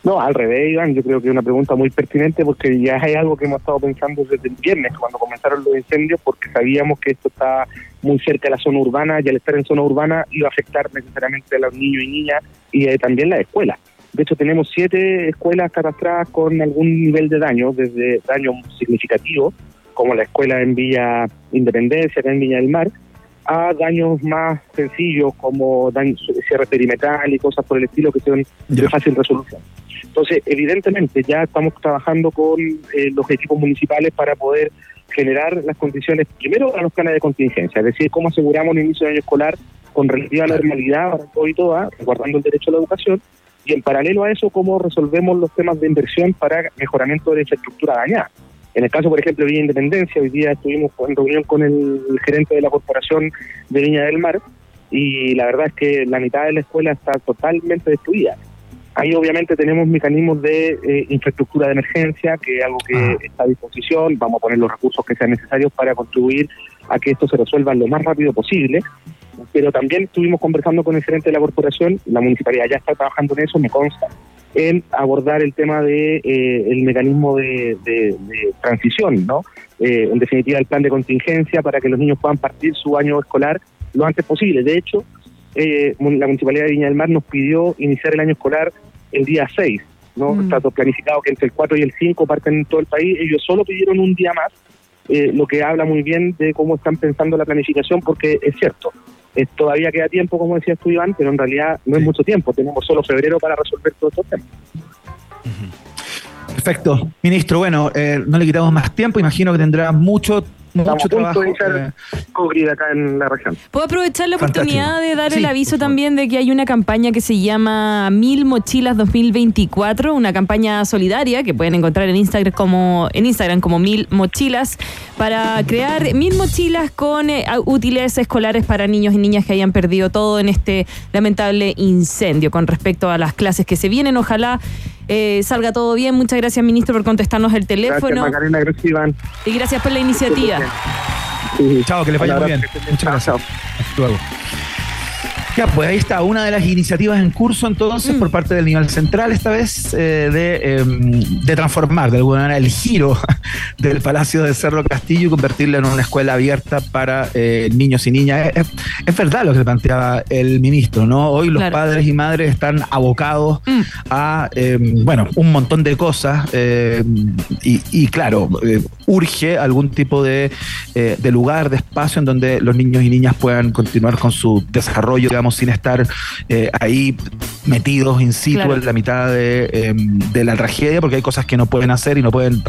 No, al revés, Iván, yo creo que es una pregunta muy pertinente porque ya hay algo que hemos estado pensando desde el viernes cuando comenzaron los incendios porque sabíamos que esto está muy cerca de la zona urbana y al estar en zona urbana iba a afectar necesariamente a los niños y niñas y eh, también la escuela. De hecho, tenemos siete escuelas catastradas con algún nivel de daño, desde daño significativo, como la escuela en Villa Independencia, en Viña del Mar, a daños más sencillos como daño, cierre perimetral y cosas por el estilo que son de fácil resolución. Entonces, evidentemente, ya estamos trabajando con eh, los equipos municipales para poder generar las condiciones, primero a los planes de contingencia, es decir, cómo aseguramos el inicio del año escolar con relativa normalidad para todo y todas, guardando el derecho a la educación, y en paralelo a eso, cómo resolvemos los temas de inversión para mejoramiento de la infraestructura dañada. En el caso, por ejemplo, de Villa Independencia, hoy día estuvimos en reunión con el gerente de la Corporación de Viña del Mar, y la verdad es que la mitad de la escuela está totalmente destruida. Ahí obviamente tenemos mecanismos de eh, infraestructura de emergencia, que es algo que ah. está a disposición, vamos a poner los recursos que sean necesarios para contribuir a que esto se resuelva lo más rápido posible, pero también estuvimos conversando con el gerente de la corporación, la municipalidad ya está trabajando en eso, me consta, en abordar el tema de eh, el mecanismo de, transición, ¿no? Eh, en definitiva, el plan de contingencia para que los niños puedan partir su año escolar lo antes posible. De hecho, eh, la Municipalidad de Viña del Mar nos pidió iniciar el año escolar el día 6, ¿no? Mm. Está planificado que entre el 4 y el 5 parten en todo el país. Ellos solo pidieron un día más, lo que habla muy bien de cómo están pensando la planificación, porque es cierto, todavía queda tiempo, como decías tú, Iván, pero en realidad no es mucho tiempo. Tenemos solo febrero para resolver todos estos temas. Perfecto. Ministro, bueno, eh, no le quitamos más tiempo. Imagino que tendrá mucho mucho trabajo. Eh, acá en la región. Puedo aprovechar la oportunidad de dar el aviso también de que hay una campaña que se llama Mil Mochilas 2024, una campaña solidaria que pueden encontrar en Instagram como en Instagram como Mil Mochilas para crear mil mochilas con eh, útiles escolares para niños y niñas que hayan perdido todo en este lamentable incendio. Con respecto a las clases que se vienen, ojalá eh, salga todo bien. Muchas gracias, ministro, por contestarnos el teléfono. Gracias, Macarena, gracias, Iván. Y gracias por la iniciativa. Chao, que les vaya muy bien. Muchas gracias. Hasta luego. Ya, pues ahí está, una de las iniciativas en curso entonces mm. por parte del nivel central, esta vez eh, em, de, transformar de alguna manera el giro del Palacio de Cerro Castillo y convertirlo en una escuela abierta para eh, niños y niñas. Es, verdad lo que planteaba el ministro, ¿no? Hoy los padres y madres están abocados mm. a, em, bueno, un montón de cosas em, y, claro, eh, urge algún tipo de, de lugar, de espacio en donde los niños y niñas puedan continuar con su desarrollo, digamos, sin estar eh, ahí metidos in situ en la mitad em, de, la tragedia, porque hay cosas que no pueden hacer y no pueden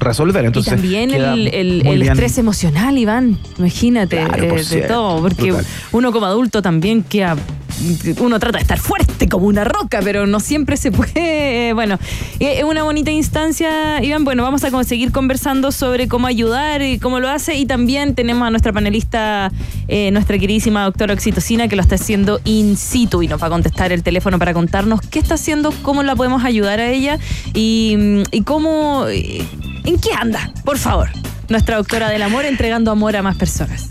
resolver. Entonces, y también el, estrés emocional, Iván, imagínate, eh, de todo, porque uno como adulto también queda uno trata de estar fuerte como una roca, pero no siempre se puede. Bueno, es una bonita instancia, Iván. Bueno, vamos a seguir conversando sobre cómo ayudar y cómo lo hace. Y también tenemos a nuestra panelista, eh, nuestra queridísima doctora Oxitocina, que lo está haciendo in situ y nos va a contestar el teléfono para contarnos qué está haciendo, cómo la podemos ayudar a ella y, y cómo, en qué anda, por favor. Nuestra doctora del amor entregando amor a más personas.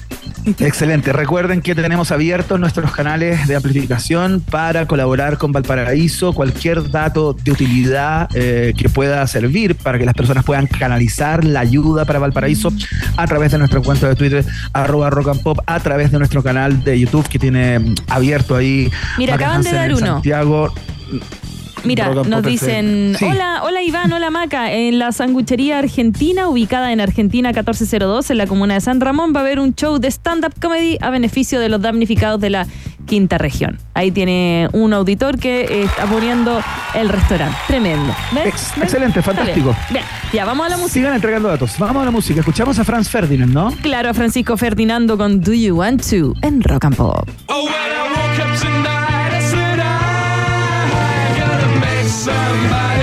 Excelente. Recuerden que tenemos abiertos nuestros canales de amplificación para colaborar con Valparaíso. Cualquier dato de utilidad eh, que pueda servir para que las personas puedan canalizar la ayuda para Valparaíso a través de nuestro cuenta de Twitter, arroba rock and pop, a través de nuestro canal de YouTube que tiene abierto ahí. Mira, acaban de dar uno. Santiago. Mira, nos dicen, hola, hola Iván, hola Maca, en la sanguchería argentina, ubicada en Argentina 1402, en la comuna de San Ramón, va a haber un show de stand-up comedy a beneficio de los damnificados de la quinta región. Ahí tiene un auditor que está poniendo el restaurante. Tremendo. excelente, fantástico. Bien, ya vamos a la música. Sigan entregando datos. Vamos a la música. Escuchamos a Franz Ferdinand, ¿no? Claro, a Francisco Ferdinando con Do You Want To en Rock and Pop. Oh, somebody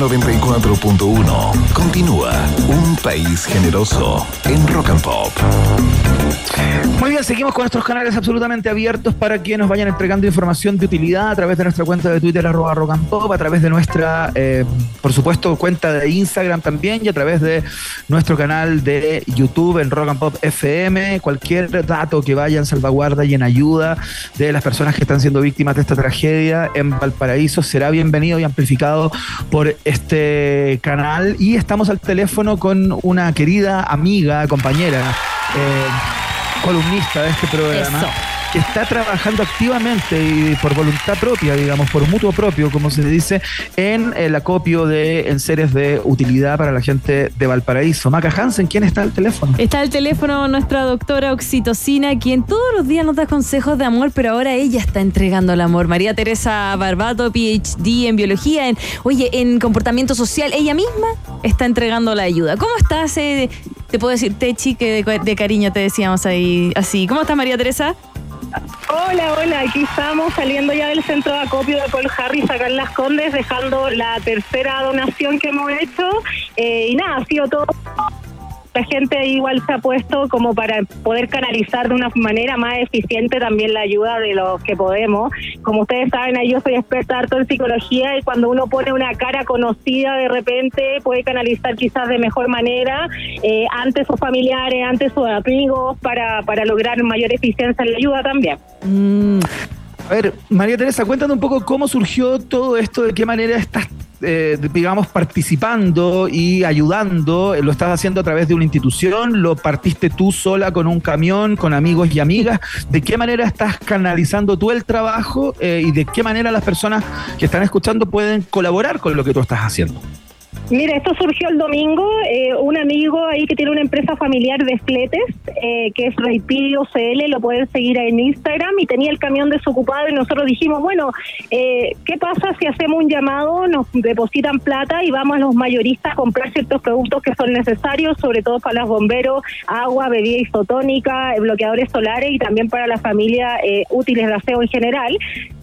94.1. Continúa Un País Generoso en Rock and Pop. Muy bien, seguimos con nuestros canales absolutamente abiertos para que nos vayan entregando información de utilidad a través de nuestra cuenta de Twitter, arroba rock and pop, a través de nuestra, eh, por supuesto, cuenta de Instagram también y a través de nuestro canal de YouTube en Rock and Pop FM. Cualquier dato que vaya en salvaguarda y en ayuda de las personas que están siendo víctimas de esta tragedia en Valparaíso será bienvenido y amplificado por este canal. Y estamos al teléfono con una querida amiga, compañera. Eh, columnista de este programa. Que está trabajando activamente y por voluntad propia, digamos, por mutuo propio, como se dice, en el acopio de enseres de utilidad para la gente de Valparaíso. Maca Hansen, ¿quién está al teléfono? Está al teléfono nuestra doctora Oxitocina, quien todos los días nos da consejos de amor, pero ahora ella está entregando el amor. María Teresa Barbato, PhD en biología, en, oye, en comportamiento social, ella misma está entregando la ayuda. ¿Cómo estás? Eh, te puedo decir, Techi, que de, cariño te decíamos ahí así. ¿Cómo estás, María Teresa? Hola, hola, aquí estamos saliendo ya del centro de acopio de Paul Harris acá en Las Condes, dejando la tercera donación que hemos hecho. Eh, y nada, ha sido todo la gente igual se ha puesto como para poder canalizar de una manera más eficiente también la ayuda de los que podemos. Como ustedes saben, yo soy experta harto en psicología y cuando uno pone una cara conocida de repente puede canalizar quizás de mejor manera eh, ante sus familiares, ante sus amigos para, para lograr mayor eficiencia en la ayuda también. Mm. A ver, María Teresa, cuéntanos un poco cómo surgió todo esto, de qué manera estás eh, digamos, participando y ayudando? ¿Lo estás haciendo a través de una institución? ¿Lo partiste tú sola con un camión, con amigos y amigas? ¿De qué manera estás canalizando tú el trabajo eh, y de qué manera las personas que están escuchando pueden colaborar con lo que tú estás haciendo? Mira, esto surgió el domingo. Eh, un amigo ahí que tiene una empresa familiar de fletes, eh, que es Raipidio CL, lo pueden seguir en Instagram, y tenía el camión desocupado y nosotros dijimos, bueno, eh, ¿qué pasa si hacemos un llamado, nos depositan plata y vamos a los mayoristas a comprar ciertos productos que son necesarios, sobre todo para los bomberos, agua, bebida isotónica, bloqueadores solares y también para la familia útiles de aseo en general?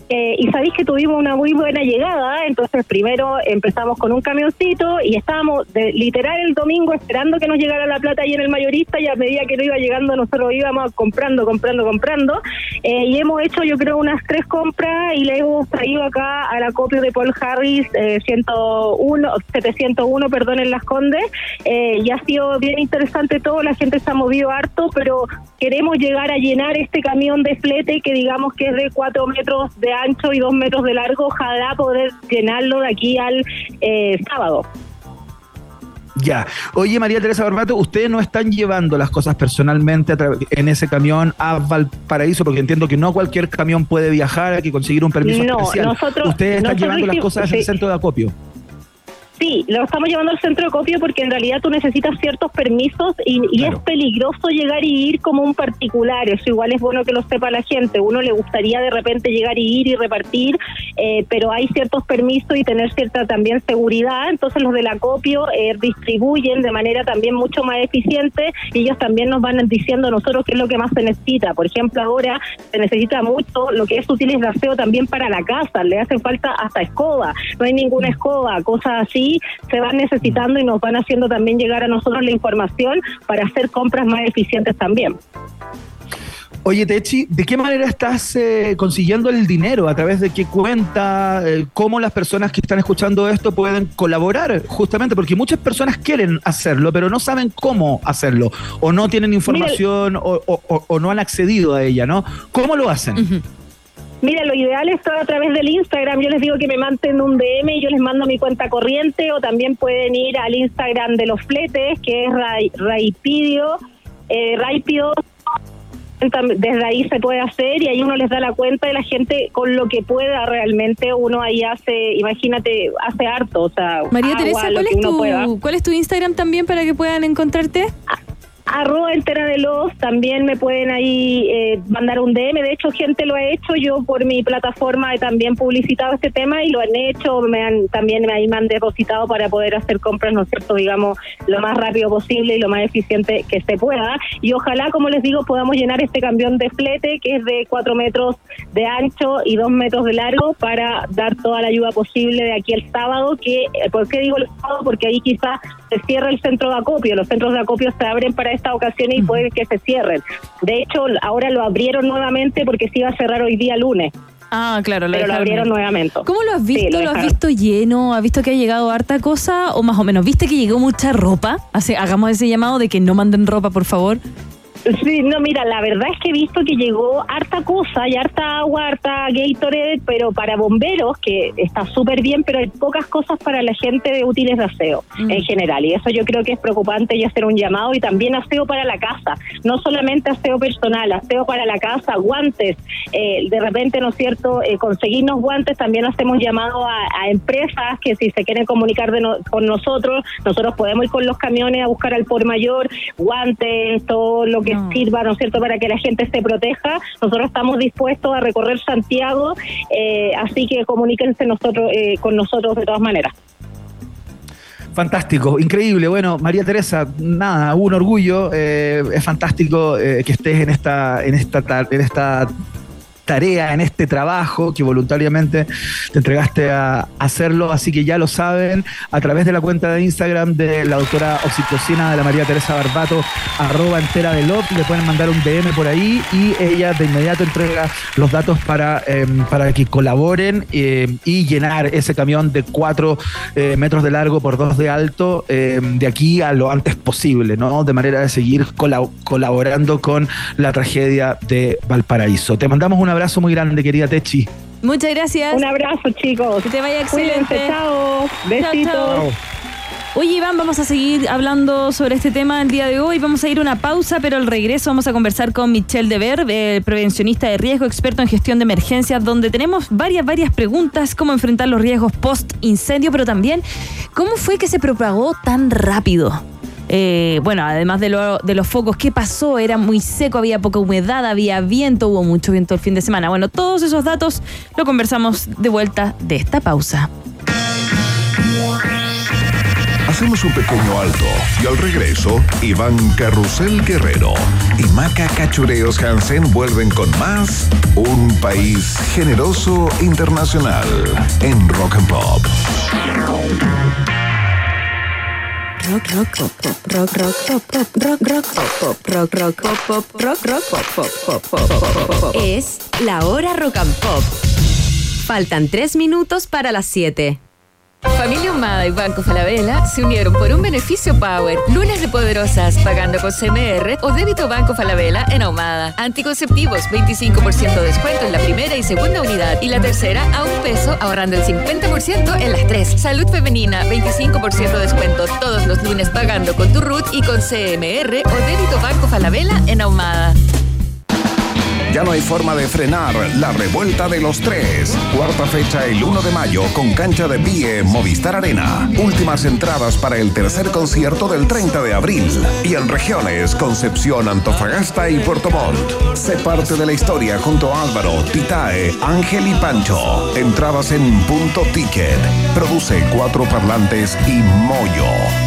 Eh, y sabéis que tuvimos una muy buena llegada, entonces primero empezamos con un camioncito y estábamos de, literal el domingo esperando que nos llegara la plata ahí en el mayorista y a medida que no iba llegando nosotros íbamos comprando, comprando, comprando. Eh, y hemos hecho yo creo unas tres compras y le hemos traído acá al acopio de Paul Harris eh, 101, 701, perdón, en Las Condes. Eh, y ha sido bien interesante todo, la gente se ha movido harto, pero queremos llegar a llenar este camión de flete que digamos que es de cuatro metros de ancho y dos metros de largo, ojalá poder llenarlo de aquí al eh, sábado. Ya. Oye, María Teresa Barbato, ustedes no están llevando las cosas personalmente en ese camión a Valparaíso, porque entiendo que no cualquier camión puede viajar, hay que conseguir un permiso no, especial. Nosotros, ustedes están llevando las cosas al centro de acopio. Sí, lo estamos llevando al centro de copio porque en realidad tú necesitas ciertos permisos y, es peligroso llegar y ir como un particular. Eso igual es bueno que lo sepa la gente. Uno le gustaría de repente llegar y ir y repartir, eh, pero hay ciertos permisos y tener cierta también seguridad. Entonces los del acopio eh, distribuyen de manera también mucho más eficiente y ellos también nos van diciendo a nosotros qué es lo que más se necesita. Por ejemplo, ahora se necesita mucho lo que es útiles de aseo también para la casa. Le hace falta hasta escoba. No hay ninguna escoba, cosas así se van necesitando y nos van haciendo también llegar a nosotros la información para hacer compras más eficientes también. Oye, Techi, ¿de qué manera estás eh, consiguiendo el dinero? ¿A través de qué cuenta? Eh, ¿Cómo las personas que están escuchando esto pueden colaborar? Justamente porque muchas personas quieren hacerlo, pero no saben cómo hacerlo, o no tienen información, o, no han accedido a ella, ¿no? ¿Cómo lo hacen? Mira, lo ideal es todo a través del Instagram. Yo les digo que me manden un DM y yo les mando mi cuenta corriente o también pueden ir al Instagram de los fletes, que es Raipidio, eh, Raipidio. Desde ahí se puede hacer y ahí uno les da la cuenta de la gente con lo que pueda realmente. Uno ahí hace, imagínate, hace harto. O sea, María Teresa, ¿cuál, es tu, ¿cuál es tu Instagram también para que puedan encontrarte? Arroba entera de los, también me pueden ahí eh, mandar un DM, de hecho gente lo ha hecho, yo por mi plataforma he también publicitado este tema y lo han hecho, me han también ahí me han depositado para poder hacer compras, ¿no es cierto?, digamos, lo más rápido posible y lo más eficiente que se pueda. Y ojalá, como les digo, podamos llenar este camión de flete que es de 4 metros de ancho y 2 metros de largo para dar toda la ayuda posible de aquí el sábado, que, eh, ¿por qué digo el sábado? Porque ahí quizás se cierra el centro de acopio, los centros de acopio se abren para esta ocasión y puede que se cierren. De hecho, ahora lo abrieron nuevamente porque se iba a cerrar hoy día lunes. Ah, claro, pero lo abrieron nuevamente. ¿Cómo lo has visto? lo, has visto lleno? ¿Has visto que ha llegado harta cosa? ¿O más o menos? ¿Viste que llegó mucha ropa? hagamos ese llamado de que no manden ropa, por favor. Sí, no, mira, la verdad es que he visto que llegó harta cosa y harta agua, harta Gatorade, pero para bomberos, que está súper bien, pero hay pocas cosas para la gente de útiles de aseo mm. en general. Y eso yo creo que es preocupante y hacer un llamado y también aseo para la casa, no solamente aseo personal, aseo para la casa, guantes. Eh, de repente, ¿no es cierto? Eh, conseguirnos guantes, también hacemos llamado a, empresas que si se quieren comunicar con nosotros, nosotros podemos ir con los camiones a buscar al por mayor, guantes, todo lo que sirva, ¿no es cierto?, para que la gente se proteja. Nosotros estamos dispuestos a recorrer Santiago, eh, así que comuníquense nosotros eh, con nosotros de todas maneras. Fantástico, increíble. Bueno, María Teresa, nada, un orgullo. Eh, es fantástico que estés en esta, en esta, en esta tarea, en este trabajo que voluntariamente te entregaste a hacerlo, así que ya lo saben, a través de la cuenta de Instagram de la doctora oxitocina de la María Teresa Barbato, arroba entera de LOP, le pueden mandar un DM por ahí y ella de inmediato entrega los datos para, em, para que colaboren em, y llenar ese camión de cuatro eh, metros de largo por dos de alto em, de aquí a lo antes posible, ¿no? De manera de seguir colaborando con la tragedia de Valparaíso. Te mandamos una abrazo muy grande, querida Techi. Muchas gracias. Un abrazo, chicos. Que te vaya excelente. chao. Besitos. Oye, Iván, vamos a seguir hablando sobre este tema el día de hoy. Vamos a ir a una pausa, pero al regreso vamos a conversar con Michelle Dever, eh, prevencionista de riesgo, experto en gestión de emergencias, donde tenemos varias, varias preguntas, cómo enfrentar los riesgos post-incendio, pero también cómo fue que se propagó tan rápido. Eh, bueno, además de, los focos, ¿qué pasó? Era muy seco, había poca humedad, había viento, hubo mucho viento el fin de semana. Bueno, todos esos datos lo conversamos de vuelta de esta pausa. Hacemos un pequeño alto y al regreso, Iván Carrusel Guerrero y Maca Cachureos Hansen vuelven con más Un País Generoso Internacional en Rock and Pop rock rock pop pop rock rock pop pop rock rock pop pop rock rock pop pop rock rock pop pop pop pop Es la hora rock and pop. Faltan tres minutos para las siete. Familia Humada y Banco Falabella se unieron por un beneficio Power. Lunes de poderosas, pagando con CMR o débito Banco Falabella en Ahumada. Anticonceptivos, 25% de descuento en la primera y segunda unidad. Y la tercera a un peso, ahorrando el 50% en las tres. Salud femenina, 25% de descuento todos los lunes pagando con tu RUT y con CMR o débito Banco Falabella en Ahumada. Ya no hay forma de frenar la revuelta de los tres. Cuarta fecha el 1 de mayo con cancha de pie Movistar Arena. Últimas entradas para el tercer concierto del 30 de abril. Y en regiones Concepción, Antofagasta y Puerto Montt. Sé parte de la historia junto a Álvaro, Titae, Ángel y Pancho. Entradas en punto ticket. Produce cuatro parlantes y Moyo.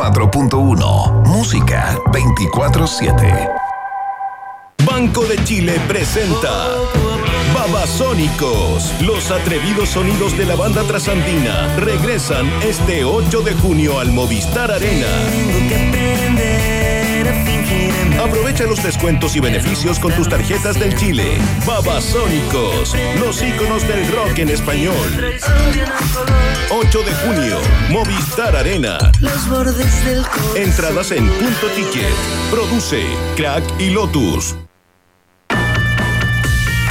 4.1 Música 24-7. Banco de Chile presenta Babasónicos. Los atrevidos sonidos de la banda trasandina regresan este 8 de junio al Movistar Arena. Aprovecha los descuentos y beneficios con tus tarjetas del Chile. Babasónicos, los íconos del rock en español. 8 de junio, Movistar Arena. Los bordes del Entradas en punto ticket. Produce Crack y Lotus.